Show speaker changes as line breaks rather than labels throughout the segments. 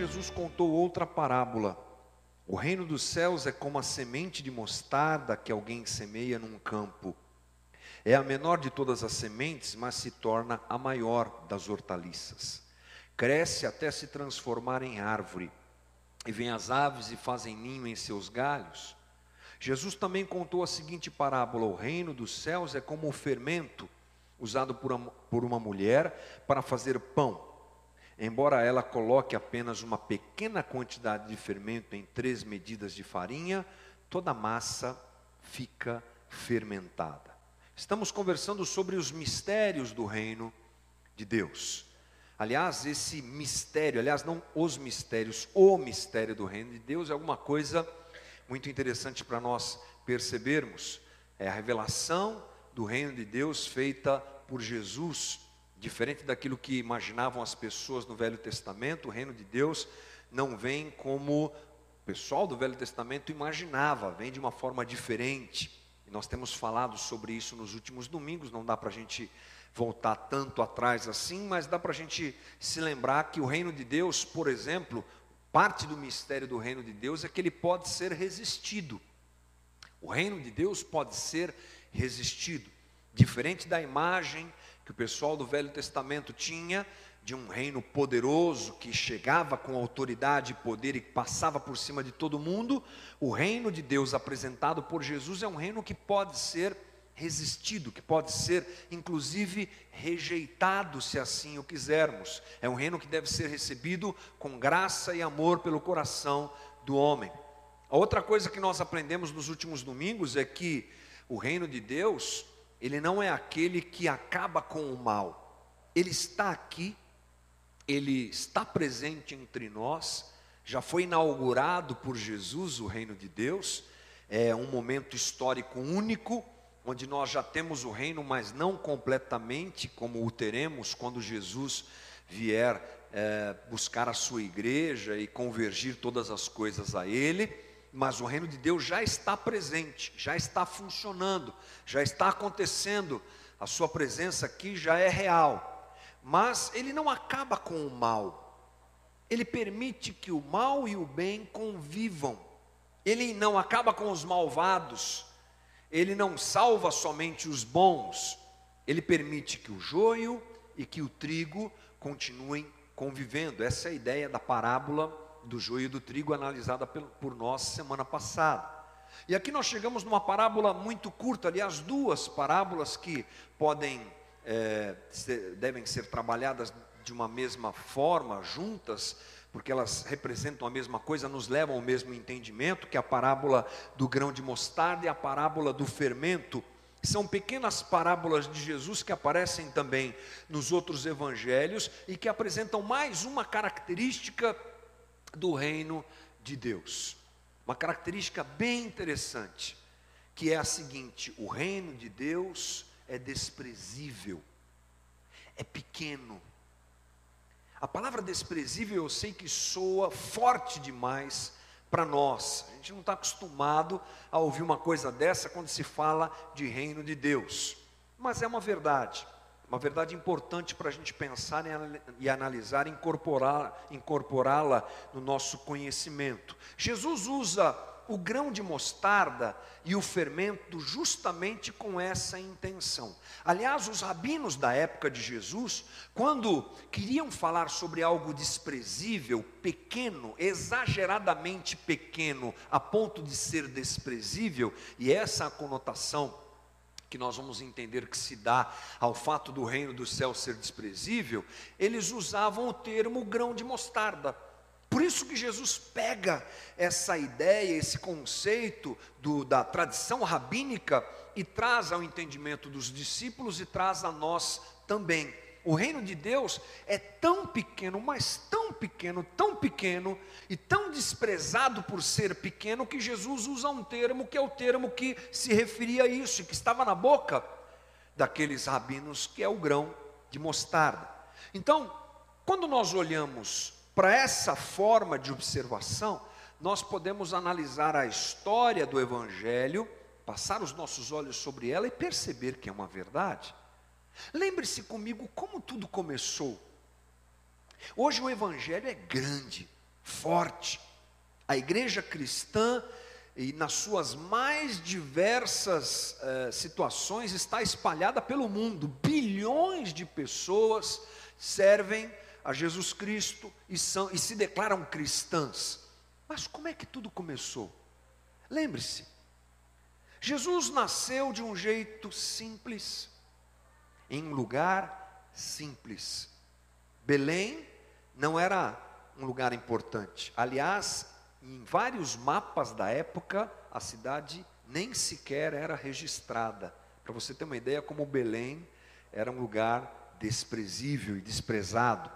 Jesus contou outra parábola. O reino dos céus é como a semente de mostarda que alguém semeia num campo. É a menor de todas as sementes, mas se torna a maior das hortaliças. Cresce até se transformar em árvore. E vêm as aves e fazem ninho em seus galhos. Jesus também contou a seguinte parábola: O reino dos céus é como o fermento usado por uma mulher para fazer pão. Embora ela coloque apenas uma pequena quantidade de fermento em três medidas de farinha, toda a massa fica fermentada. Estamos conversando sobre os mistérios do reino de Deus. Aliás, esse mistério, aliás, não os mistérios, o mistério do reino de Deus é alguma coisa muito interessante para nós percebermos. É a revelação do reino de Deus feita por Jesus, diferente daquilo que imaginavam as pessoas no Velho Testamento, o reino de Deus não vem como o pessoal do Velho Testamento imaginava, vem de uma forma diferente. E nós temos falado sobre isso nos últimos domingos, não dá para a gente voltar tanto atrás assim, mas dá para a gente se lembrar que o reino de Deus, por exemplo, Parte do mistério do reino de Deus é que ele pode ser resistido. O reino de Deus pode ser resistido. Diferente da imagem que o pessoal do Velho Testamento tinha de um reino poderoso que chegava com autoridade e poder e passava por cima de todo mundo, o reino de Deus apresentado por Jesus é um reino que pode ser resistido, que pode ser inclusive rejeitado, se assim o quisermos. É um reino que deve ser recebido com graça e amor pelo coração do homem. A outra coisa que nós aprendemos nos últimos domingos é que o reino de Deus, ele não é aquele que acaba com o mal. Ele está aqui, ele está presente entre nós, já foi inaugurado por Jesus o reino de Deus, é um momento histórico único onde nós já temos o reino, mas não completamente como o teremos quando Jesus vier é, buscar a sua igreja e convergir todas as coisas a Ele, mas o reino de Deus já está presente, já está funcionando, já está acontecendo, a sua presença aqui já é real, mas Ele não acaba com o mal, Ele permite que o mal e o bem convivam, Ele não acaba com os malvados, ele não salva somente os bons, ele permite que o joio e que o trigo continuem convivendo. Essa é a ideia da parábola do joio e do trigo analisada por nós semana passada. E aqui nós chegamos numa parábola muito curta, aliás, duas parábolas que podem, é, ser, devem ser trabalhadas de uma mesma forma, juntas, porque elas representam a mesma coisa, nos levam ao mesmo entendimento, que é a parábola do grão de mostarda e a parábola do fermento. São pequenas parábolas de Jesus que aparecem também nos outros evangelhos e que apresentam mais uma característica do reino de Deus. Uma característica bem interessante, que é a seguinte: o reino de Deus é desprezível, é pequeno, a palavra desprezível eu sei que soa forte demais para nós. A gente não está acostumado a ouvir uma coisa dessa quando se fala de reino de Deus. Mas é uma verdade, uma verdade importante para a gente pensar e analisar, incorporá-la no nosso conhecimento. Jesus usa o grão de mostarda e o fermento justamente com essa intenção. Aliás, os rabinos da época de Jesus, quando queriam falar sobre algo desprezível, pequeno, exageradamente pequeno, a ponto de ser desprezível, e essa conotação que nós vamos entender que se dá ao fato do reino do céu ser desprezível, eles usavam o termo grão de mostarda. Por isso que Jesus pega essa ideia, esse conceito do, da tradição rabínica e traz ao entendimento dos discípulos e traz a nós também. O reino de Deus é tão pequeno, mas tão pequeno, tão pequeno e tão desprezado por ser pequeno que Jesus usa um termo que é o termo que se referia a isso, que estava na boca daqueles rabinos, que é o grão de mostarda. Então, quando nós olhamos para essa forma de observação, nós podemos analisar a história do Evangelho, passar os nossos olhos sobre ela e perceber que é uma verdade. Lembre-se comigo como tudo começou. Hoje o Evangelho é grande, forte. A igreja cristã, e nas suas mais diversas eh, situações, está espalhada pelo mundo. Bilhões de pessoas servem a Jesus Cristo e, são, e se declaram cristãs. Mas como é que tudo começou? Lembre-se, Jesus nasceu de um jeito simples, em um lugar simples. Belém não era um lugar importante. Aliás, em vários mapas da época, a cidade nem sequer era registrada. Para você ter uma ideia, como Belém era um lugar desprezível e desprezado.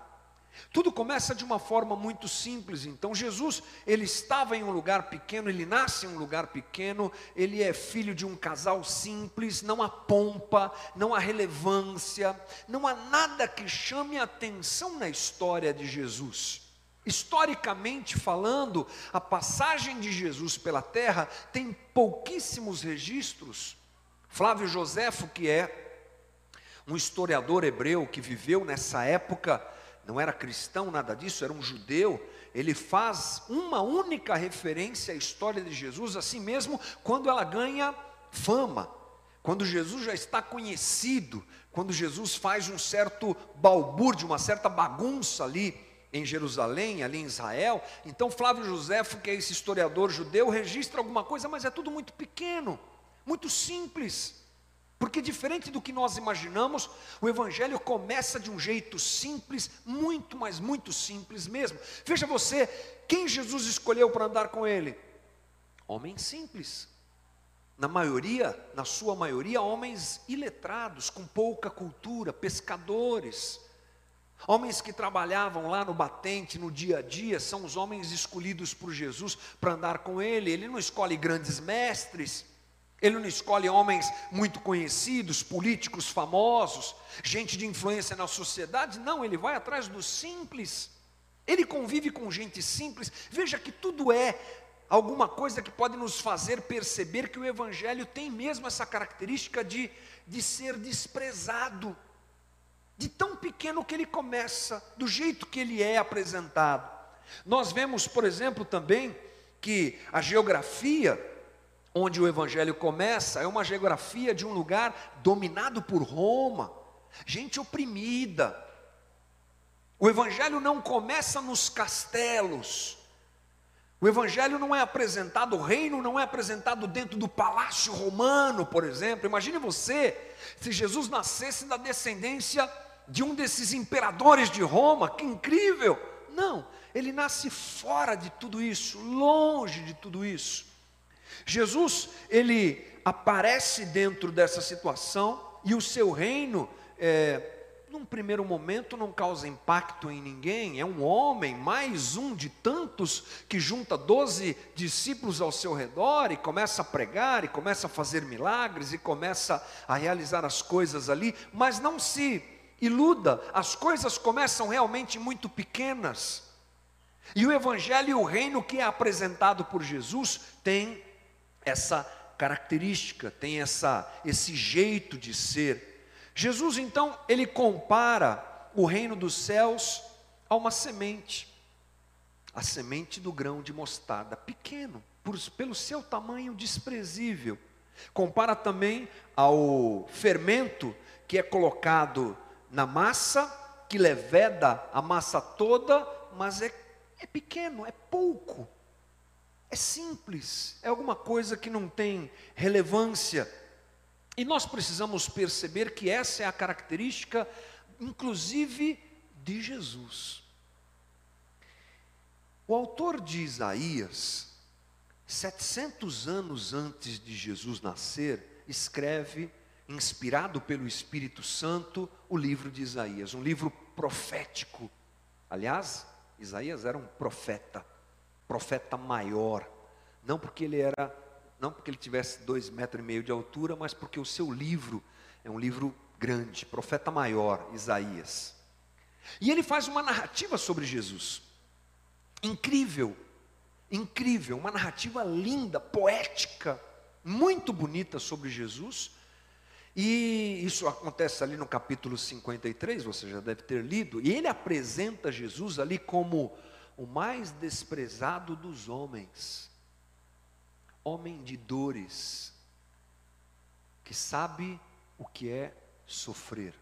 Tudo começa de uma forma muito simples. Então Jesus, ele estava em um lugar pequeno, ele nasce em um lugar pequeno, ele é filho de um casal simples, não há pompa, não há relevância, não há nada que chame atenção na história de Jesus. Historicamente falando, a passagem de Jesus pela terra tem pouquíssimos registros. Flávio Joséfo, que é um historiador hebreu que viveu nessa época, não era cristão, nada disso, era um judeu. Ele faz uma única referência à história de Jesus, assim mesmo, quando ela ganha fama, quando Jesus já está conhecido, quando Jesus faz um certo balbúrdio, uma certa bagunça ali em Jerusalém, ali em Israel. Então Flávio Josefo, que é esse historiador judeu, registra alguma coisa, mas é tudo muito pequeno, muito simples. Porque, diferente do que nós imaginamos, o Evangelho começa de um jeito simples, muito, mas muito simples mesmo. Veja você, quem Jesus escolheu para andar com ele? Homens simples. Na maioria, na sua maioria, homens iletrados, com pouca cultura, pescadores. Homens que trabalhavam lá no batente, no dia a dia, são os homens escolhidos por Jesus para andar com ele. Ele não escolhe grandes mestres, ele não escolhe homens muito conhecidos, políticos famosos, gente de influência na sociedade, não, ele vai atrás dos simples. Ele convive com gente simples. Veja que tudo é alguma coisa que pode nos fazer perceber que o Evangelho tem mesmo essa característica de, de ser desprezado, de tão pequeno que ele começa, do jeito que ele é apresentado. Nós vemos, por exemplo, também que a geografia onde o evangelho começa é uma geografia de um lugar dominado por Roma, gente oprimida. O evangelho não começa nos castelos. O evangelho não é apresentado, o reino não é apresentado dentro do palácio romano, por exemplo. Imagine você se Jesus nascesse da descendência de um desses imperadores de Roma, que incrível! Não, ele nasce fora de tudo isso, longe de tudo isso. Jesus, ele aparece dentro dessa situação e o seu reino, é, num primeiro momento, não causa impacto em ninguém. É um homem, mais um de tantos, que junta doze discípulos ao seu redor e começa a pregar, e começa a fazer milagres, e começa a realizar as coisas ali, mas não se iluda, as coisas começam realmente muito pequenas. E o evangelho e o reino que é apresentado por Jesus tem essa característica, tem essa esse jeito de ser. Jesus então, ele compara o reino dos céus a uma semente. A semente do grão de mostarda, pequeno, por, pelo seu tamanho desprezível. Compara também ao fermento que é colocado na massa, que leveda a massa toda, mas é, é pequeno, é pouco. É simples, é alguma coisa que não tem relevância. E nós precisamos perceber que essa é a característica, inclusive, de Jesus. O autor de Isaías, 700 anos antes de Jesus nascer, escreve, inspirado pelo Espírito Santo, o livro de Isaías, um livro profético. Aliás, Isaías era um profeta profeta maior, não porque ele era, não porque ele tivesse dois metros e meio de altura, mas porque o seu livro é um livro grande, profeta maior, Isaías. E ele faz uma narrativa sobre Jesus, incrível, incrível, uma narrativa linda, poética, muito bonita sobre Jesus. E isso acontece ali no capítulo 53, você já deve ter lido, e ele apresenta Jesus ali como o mais desprezado dos homens, homem de dores, que sabe o que é sofrer.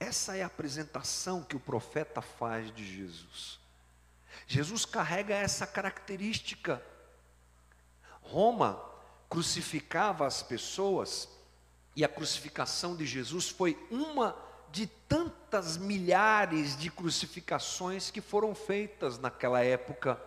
Essa é a apresentação que o profeta faz de Jesus. Jesus carrega essa característica. Roma crucificava as pessoas e a crucificação de Jesus foi uma de tantas milhares de crucificações que foram feitas naquela época.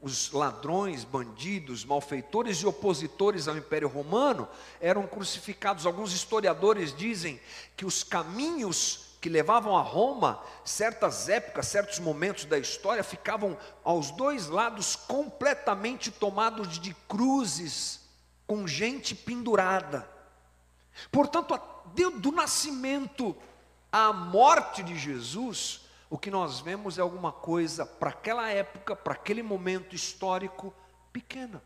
Os ladrões, bandidos, malfeitores e opositores ao Império Romano eram crucificados. Alguns historiadores dizem que os caminhos que levavam a Roma, certas épocas, certos momentos da história, ficavam aos dois lados completamente tomados de cruzes, com gente pendurada. Portanto, do nascimento à morte de Jesus, o que nós vemos é alguma coisa para aquela época, para aquele momento histórico, pequena.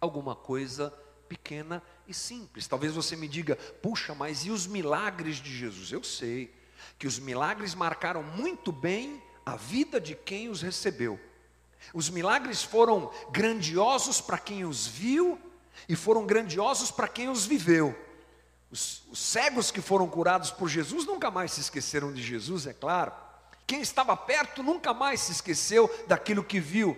Alguma coisa pequena e simples. Talvez você me diga, puxa, mas e os milagres de Jesus? Eu sei que os milagres marcaram muito bem a vida de quem os recebeu. Os milagres foram grandiosos para quem os viu e foram grandiosos para quem os viveu. Os, os, cegos que foram curados por Jesus nunca mais se esqueceram de Jesus, é claro. Quem estava perto nunca mais se esqueceu daquilo que viu.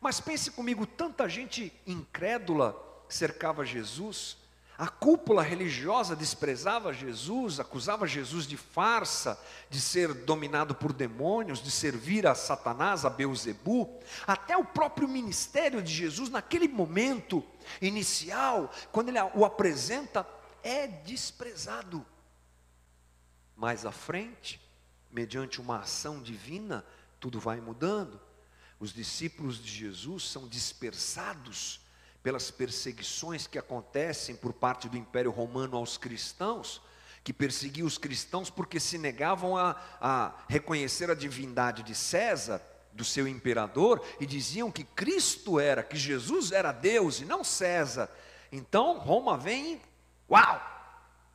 Mas pense comigo, tanta gente incrédula cercava Jesus, a cúpula religiosa desprezava Jesus, acusava Jesus de farsa, de ser dominado por demônios, de servir a Satanás, a Beuzebu. Até o próprio ministério de Jesus, naquele momento inicial, quando ele o apresenta, é desprezado. Mais à frente, mediante uma ação divina, tudo vai mudando. Os discípulos de Jesus são dispersados pelas perseguições que acontecem por parte do Império Romano aos cristãos, que perseguia os cristãos porque se negavam a, a reconhecer a divindade de César, do seu imperador, e diziam que Cristo era, que Jesus era Deus e não César. Então Roma vem, uau,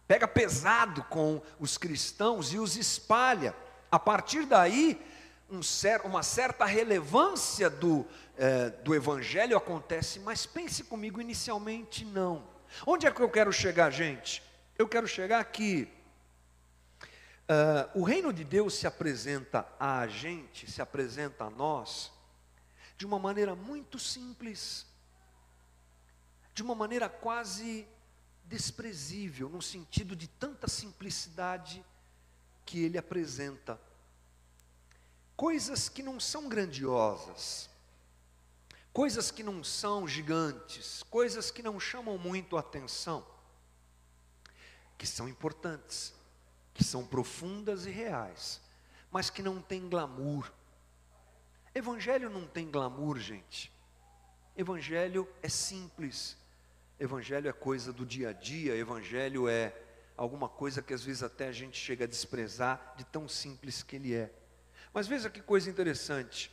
pega pesado com os cristãos e os espalha. A partir daí, um cer uma certa relevância do, é, do Evangelho acontece, mas pense comigo, inicialmente não. Onde é que eu quero chegar, gente? Eu quero chegar aqui. Uh, o reino de Deus se apresenta a gente, se apresenta a nós, de uma maneira muito simples, de uma maneira quase desprezível, no sentido de tanta simplicidade que ele apresenta coisas que não são grandiosas, coisas que não são gigantes, coisas que não chamam muito a atenção, que são importantes, que são profundas e reais, mas que não têm glamour. Evangelho não tem glamour, gente. Evangelho é simples. Evangelho é coisa do dia a dia, evangelho é alguma coisa que às vezes até a gente chega a desprezar de tão simples que ele é. Mas veja que coisa interessante.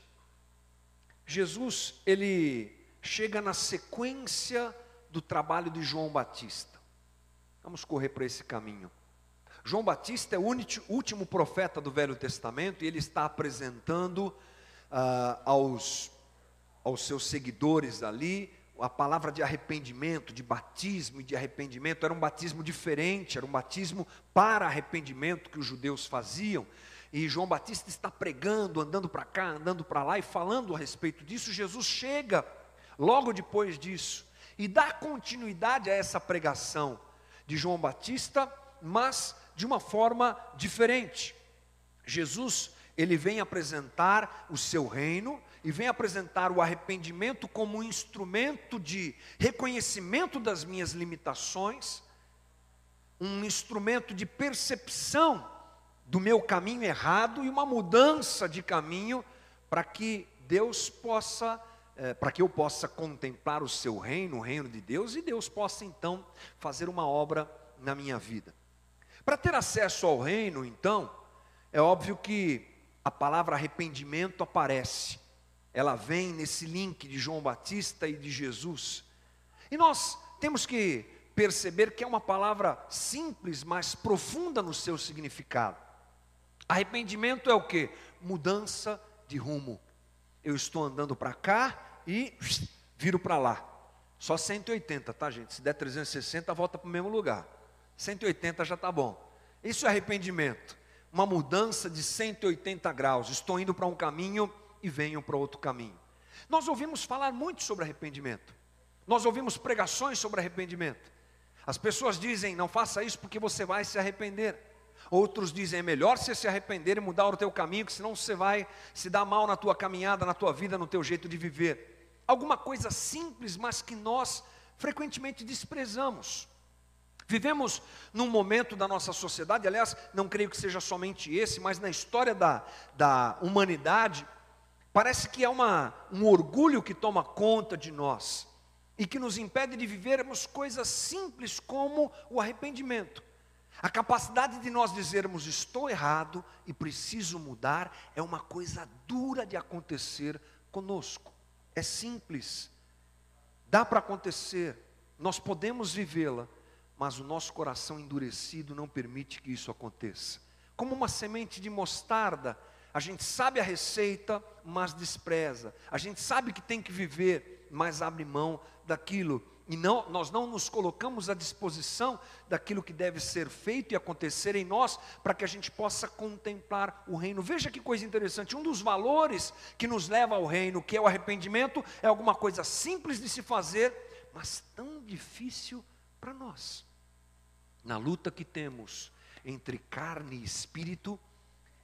Jesus, ele chega na sequência do trabalho de João Batista. Vamos correr para esse caminho. João Batista é o último profeta do Velho Testamento e ele está apresentando uh, aos, aos seus seguidores ali a palavra de arrependimento, de batismo e de arrependimento. Era um batismo diferente, era um batismo para arrependimento que os judeus faziam. E João Batista está pregando, andando para cá, andando para lá e falando a respeito disso. Jesus chega logo depois disso e dá continuidade a essa pregação de João Batista, mas de uma forma diferente. Jesus, ele vem apresentar o seu reino e vem apresentar o arrependimento como um instrumento de reconhecimento das minhas limitações, um instrumento de percepção do meu caminho errado e uma mudança de caminho para que Deus possa, é, para que eu possa contemplar o seu reino, o reino de Deus, e Deus possa então fazer uma obra na minha vida. Para ter acesso ao reino, então, é óbvio que a palavra arrependimento aparece, ela vem nesse link de João Batista e de Jesus, e nós temos que perceber que é uma palavra simples, mas profunda no seu significado. Arrependimento é o que? Mudança de rumo. Eu estou andando para cá e viro para lá. Só 180, tá, gente? Se der 360, volta para o mesmo lugar. 180 já está bom. Isso é arrependimento. Uma mudança de 180 graus. Estou indo para um caminho e venho para outro caminho. Nós ouvimos falar muito sobre arrependimento. Nós ouvimos pregações sobre arrependimento. As pessoas dizem: não faça isso porque você vai se arrepender. Outros dizem: é melhor você se arrepender e mudar o teu caminho, que senão você vai se dar mal na tua caminhada, na tua vida, no teu jeito de viver alguma coisa simples, mas que nós frequentemente desprezamos. Vivemos num momento da nossa sociedade, aliás, não creio que seja somente esse, mas na história da, da humanidade, parece que é uma, um orgulho que toma conta de nós e que nos impede de vivermos coisas simples como o arrependimento. A capacidade de nós dizermos estou errado e preciso mudar é uma coisa dura de acontecer conosco é simples, dá para acontecer, nós podemos vivê-la, mas o nosso coração endurecido não permite que isso aconteça. Como uma semente de mostarda, a gente sabe a receita, mas despreza. A gente sabe que tem que viver, mas abre mão daquilo e não, nós não nos colocamos à disposição daquilo que deve ser feito e acontecer em nós, para que a gente possa contemplar o reino. Veja que coisa interessante: um dos valores que nos leva ao reino, que é o arrependimento, é alguma coisa simples de se fazer, mas tão difícil para nós. Na luta que temos entre carne e espírito,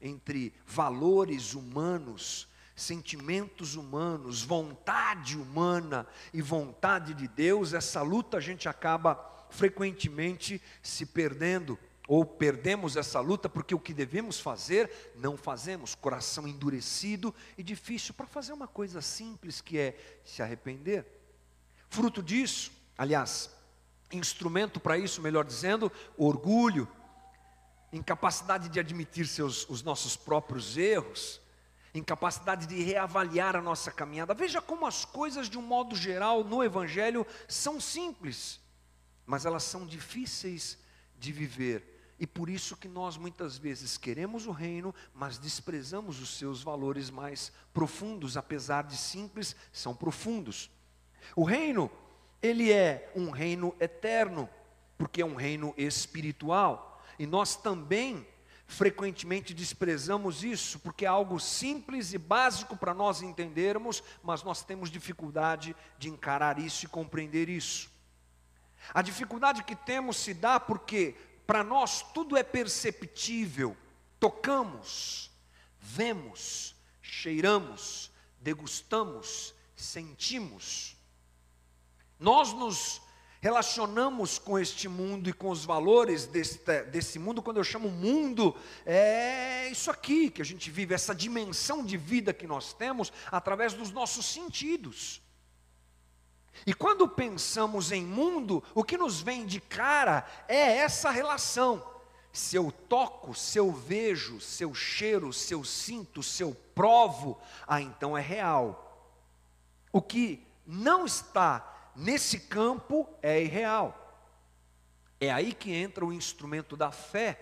entre valores humanos, sentimentos humanos, vontade humana e vontade de Deus, essa luta a gente acaba frequentemente se perdendo, ou perdemos essa luta porque o que devemos fazer, não fazemos, coração endurecido e difícil para fazer uma coisa simples que é se arrepender. Fruto disso, aliás, instrumento para isso, melhor dizendo, orgulho, incapacidade de admitir seus, os nossos próprios erros, incapacidade de reavaliar a nossa caminhada. Veja como as coisas, de um modo geral, no Evangelho são simples, mas elas são difíceis de viver. E por isso que nós muitas vezes queremos o reino, mas desprezamos os seus valores mais profundos, apesar de simples, são profundos. O reino, ele é um reino eterno, porque é um reino espiritual. E nós também frequentemente desprezamos isso, porque é algo simples e básico para nós entendermos, mas nós temos dificuldade de encarar isso e compreender isso. A dificuldade que temos se dá porque para nós tudo é perceptível, tocamos, vemos, cheiramos, degustamos, sentimos. Nós nos relacionamos com este mundo e com os valores desse, desse mundo, quando eu chamo mundo, é isso aqui que a gente vive, essa dimensão de vida que nós temos através dos nossos sentidos. E quando pensamos em mundo, o que nos vem de cara é essa relação. Se eu toco, se eu vejo, se eu cheiro, se eu sinto, se eu provo, ah, então é real. O que não está nesse campo é irreal. É aí que entra o instrumento da fé,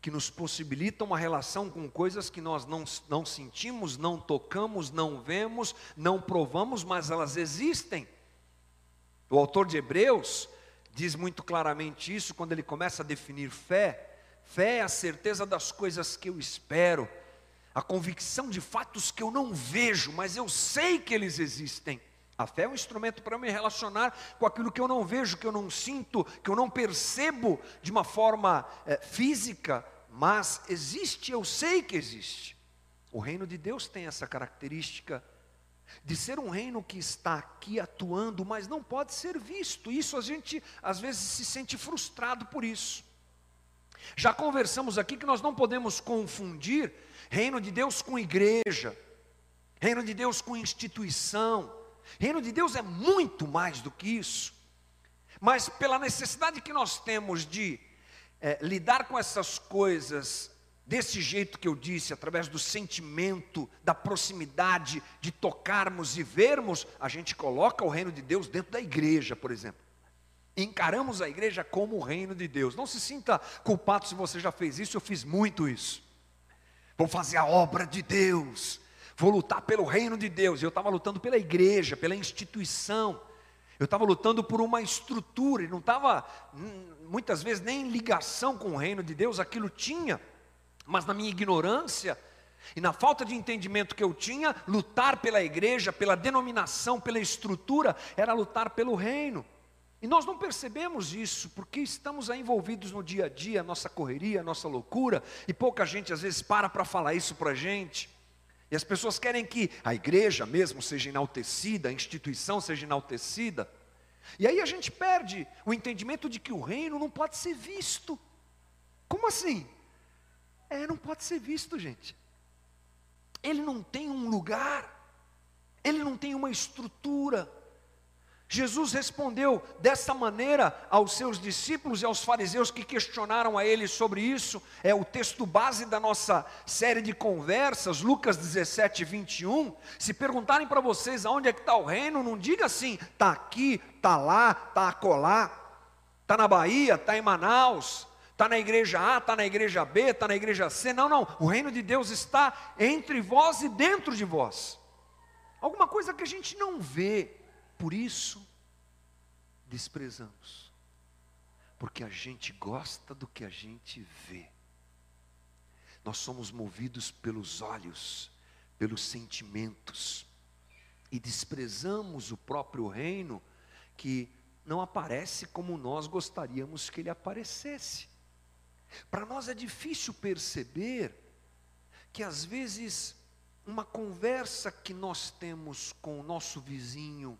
que nos possibilita uma relação com coisas que nós não, não sentimos, não tocamos, não vemos, não provamos, mas elas existem. O autor de Hebreus diz muito claramente isso quando ele começa a definir fé. Fé é a certeza das coisas que eu espero, a convicção de fatos que eu não vejo, mas eu sei que eles existem. A fé é um instrumento para me relacionar com aquilo que eu não vejo, que eu não sinto, que eu não percebo de uma forma é, física, mas existe, eu sei que existe. O reino de Deus tem essa característica de ser um reino que está aqui atuando, mas não pode ser visto. Isso a gente às vezes se sente frustrado por isso. Já conversamos aqui que nós não podemos confundir reino de Deus com igreja, reino de Deus com instituição. Reino de Deus é muito mais do que isso. Mas pela necessidade que nós temos de é, lidar com essas coisas desse jeito que eu disse, através do sentimento, da proximidade, de tocarmos e vermos, a gente coloca o reino de Deus dentro da igreja, por exemplo. Encaramos a igreja como o reino de Deus. Não se sinta culpado se você já fez isso, eu fiz muito isso. Vou fazer a obra de Deus Vou lutar pelo reino de Deus. Eu estava lutando pela igreja, pela instituição. Eu estava lutando por uma estrutura e não estava hum, muitas vezes nem em ligação com o reino de Deus, aquilo tinha, mas na minha ignorância e na falta de entendimento que eu tinha, lutar pela igreja, pela denominação, pela estrutura, era lutar pelo reino. E nós não percebemos isso, porque estamos envolvidos no dia a dia, nossa correria, nossa loucura, e pouca gente às vezes para para falar isso para a gente. E as pessoas querem que a igreja mesmo seja enaltecida, a instituição seja enaltecida. E aí a gente perde o entendimento de que o reino não pode ser visto. Como assim? É, não pode ser visto, gente. Ele não tem um lugar, ele não tem uma estrutura. Jesus respondeu dessa maneira aos seus discípulos e aos fariseus que questionaram a ele sobre isso. É o texto base da nossa série de conversas, Lucas 17, 21. Se perguntarem para vocês aonde é que está o reino, não diga assim, está aqui, está lá, está acolá, está na Bahia, está em Manaus, está na igreja A, está na igreja B, está na igreja C. Não, não. O reino de Deus está entre vós e dentro de vós. Alguma coisa que a gente não vê por isso, desprezamos, porque a gente gosta do que a gente vê. Nós somos movidos pelos olhos, pelos sentimentos, e desprezamos o próprio reino que não aparece como nós gostaríamos que ele aparecesse. Para nós é difícil perceber que às vezes uma conversa que nós temos com o nosso vizinho,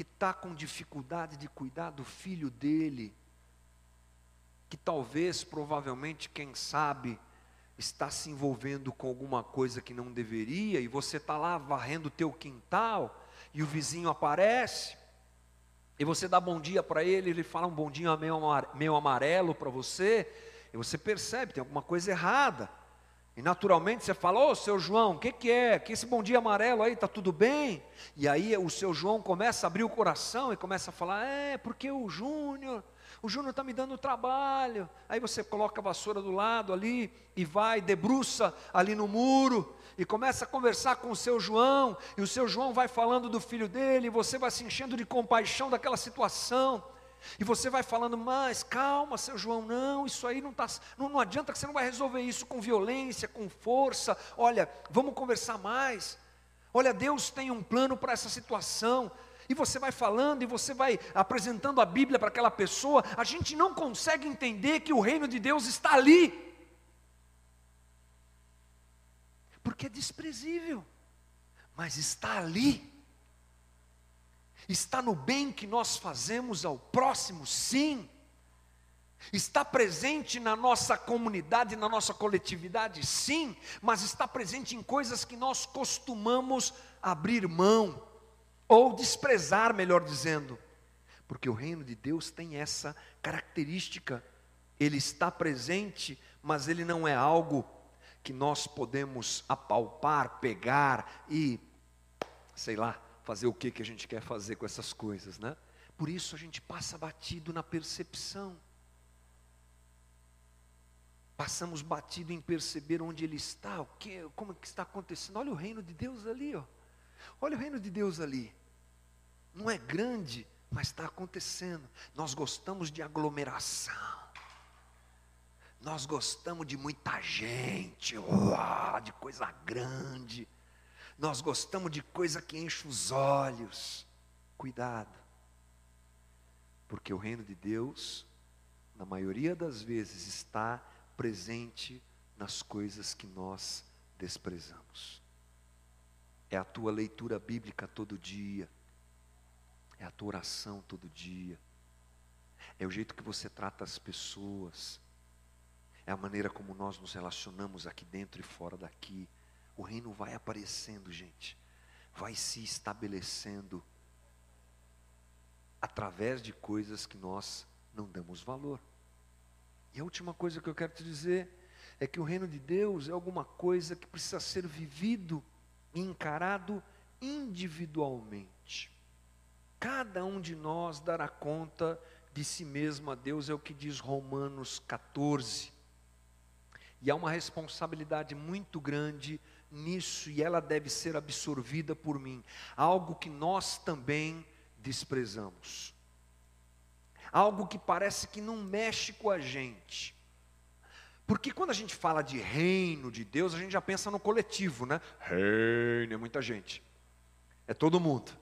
que está com dificuldade de cuidar do filho dele, que talvez, provavelmente, quem sabe, está se envolvendo com alguma coisa que não deveria, e você está lá varrendo o teu quintal, e o vizinho aparece, e você dá bom dia para ele, ele fala um bom dia meio amarelo para você, e você percebe, tem alguma coisa errada. E naturalmente você fala, ô oh, seu João, o que, que é? Que esse bom dia amarelo aí, está tudo bem? E aí o seu João começa a abrir o coração e começa a falar, é, porque o Júnior, o Júnior está me dando trabalho. Aí você coloca a vassoura do lado ali e vai, debruça ali no muro e começa a conversar com o seu João, e o seu João vai falando do filho dele, e você vai se enchendo de compaixão daquela situação. E você vai falando, mas calma, seu João, não, isso aí não, tá, não, não adianta que você não vai resolver isso com violência, com força. Olha, vamos conversar mais. Olha, Deus tem um plano para essa situação. E você vai falando e você vai apresentando a Bíblia para aquela pessoa. A gente não consegue entender que o reino de Deus está ali. Porque é desprezível, mas está ali está no bem que nós fazemos ao próximo, sim. Está presente na nossa comunidade, na nossa coletividade, sim, mas está presente em coisas que nós costumamos abrir mão, ou desprezar, melhor dizendo, porque o reino de Deus tem essa característica, ele está presente, mas ele não é algo que nós podemos apalpar, pegar e, sei lá, fazer o que, que a gente quer fazer com essas coisas, né? Por isso a gente passa batido na percepção. Passamos batido em perceber onde ele está, o que, como que está acontecendo. Olha o reino de Deus ali, ó. Olha o reino de Deus ali. Não é grande, mas está acontecendo. Nós gostamos de aglomeração. Nós gostamos de muita gente, uau, de coisa grande. Nós gostamos de coisa que enche os olhos. Cuidado. Porque o reino de Deus, na maioria das vezes, está presente nas coisas que nós desprezamos. É a tua leitura bíblica todo dia. É a tua oração todo dia. É o jeito que você trata as pessoas. É a maneira como nós nos relacionamos aqui dentro e fora daqui o reino vai aparecendo, gente, vai se estabelecendo através de coisas que nós não damos valor. E a última coisa que eu quero te dizer é que o reino de Deus é alguma coisa que precisa ser vivido e encarado individualmente. Cada um de nós dará conta de si mesmo a Deus, é o que diz Romanos 14. E há uma responsabilidade muito grande nisso e ela deve ser absorvida por mim, algo que nós também desprezamos. Algo que parece que não mexe com a gente. Porque quando a gente fala de reino de Deus, a gente já pensa no coletivo, né? Reino é muita gente. É todo mundo.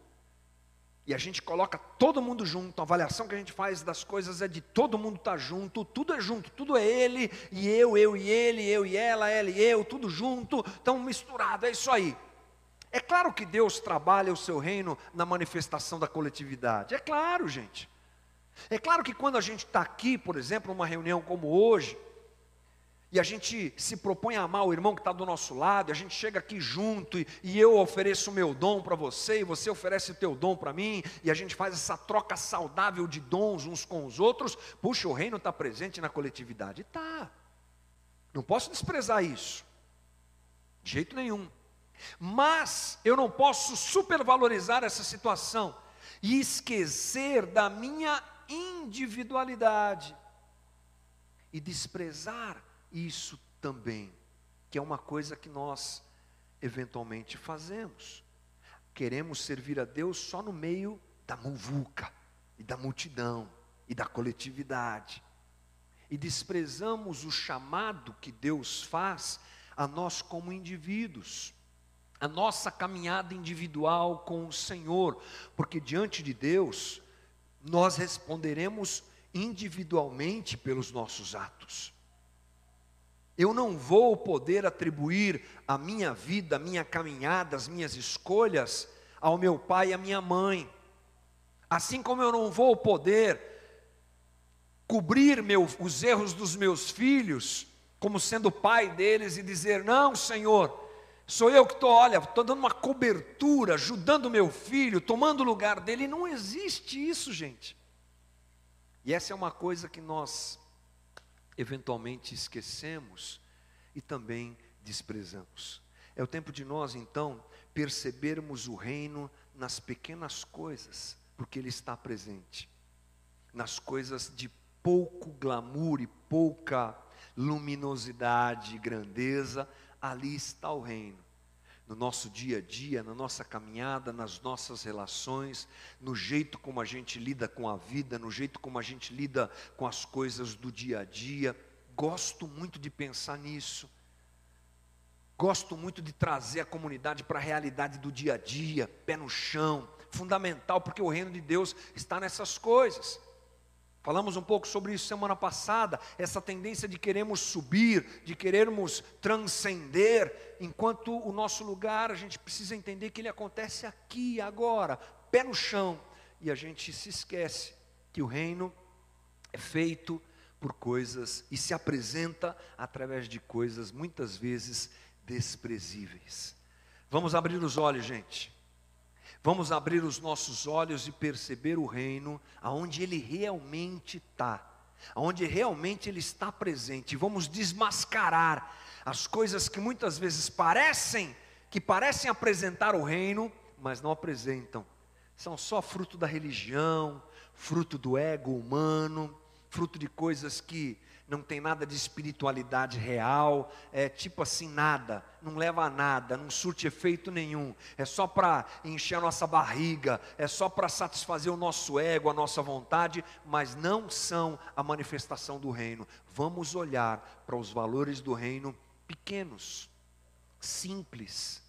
E a gente coloca todo mundo junto, a avaliação que a gente faz das coisas é de todo mundo estar tá junto, tudo é junto, tudo é ele, e eu, eu e ele, eu e ela, ela e eu, tudo junto, tão misturado, é isso aí. É claro que Deus trabalha o seu reino na manifestação da coletividade, é claro, gente. É claro que quando a gente está aqui, por exemplo, numa reunião como hoje, e a gente se propõe a amar o irmão que está do nosso lado, e a gente chega aqui junto, e, e eu ofereço o meu dom para você, e você oferece o teu dom para mim, e a gente faz essa troca saudável de dons uns com os outros, puxa, o reino está presente na coletividade. Está. Não posso desprezar isso. De jeito nenhum. Mas eu não posso supervalorizar essa situação e esquecer da minha individualidade e desprezar isso também, que é uma coisa que nós eventualmente fazemos. Queremos servir a Deus só no meio da muvuca e da multidão e da coletividade. E desprezamos o chamado que Deus faz a nós como indivíduos, a nossa caminhada individual com o Senhor, porque diante de Deus nós responderemos individualmente pelos nossos atos. Eu não vou poder atribuir a minha vida, a minha caminhada, as minhas escolhas ao meu pai e à minha mãe. Assim como eu não vou poder cobrir meu, os erros dos meus filhos, como sendo pai deles, e dizer: Não, Senhor, sou eu que estou, olha, estou dando uma cobertura, ajudando meu filho, tomando o lugar dele. Não existe isso, gente. E essa é uma coisa que nós eventualmente esquecemos e também desprezamos. É o tempo de nós, então, percebermos o reino nas pequenas coisas, porque ele está presente. Nas coisas de pouco glamour e pouca luminosidade grandeza, ali está o reino no nosso dia a dia, na nossa caminhada, nas nossas relações, no jeito como a gente lida com a vida, no jeito como a gente lida com as coisas do dia a dia. Gosto muito de pensar nisso. Gosto muito de trazer a comunidade para a realidade do dia a dia, pé no chão, fundamental, porque o reino de Deus está nessas coisas. Falamos um pouco sobre isso semana passada, essa tendência de queremos subir, de querermos transcender, enquanto o nosso lugar, a gente precisa entender que ele acontece aqui, agora, pé no chão, e a gente se esquece que o reino é feito por coisas e se apresenta através de coisas muitas vezes desprezíveis. Vamos abrir os olhos, gente. Vamos abrir os nossos olhos e perceber o reino aonde ele realmente está, aonde realmente ele está presente. Vamos desmascarar as coisas que muitas vezes parecem que parecem apresentar o reino, mas não apresentam. São só fruto da religião, fruto do ego humano, fruto de coisas que não tem nada de espiritualidade real, é tipo assim, nada, não leva a nada, não surte efeito nenhum, é só para encher a nossa barriga, é só para satisfazer o nosso ego, a nossa vontade, mas não são a manifestação do reino. Vamos olhar para os valores do reino pequenos, simples,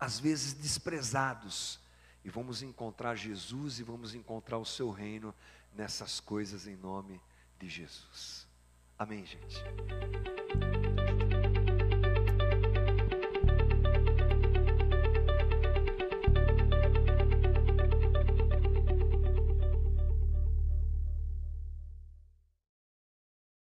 às vezes desprezados, e vamos encontrar Jesus e vamos encontrar o seu reino nessas coisas em nome de Jesus. Amém, gente.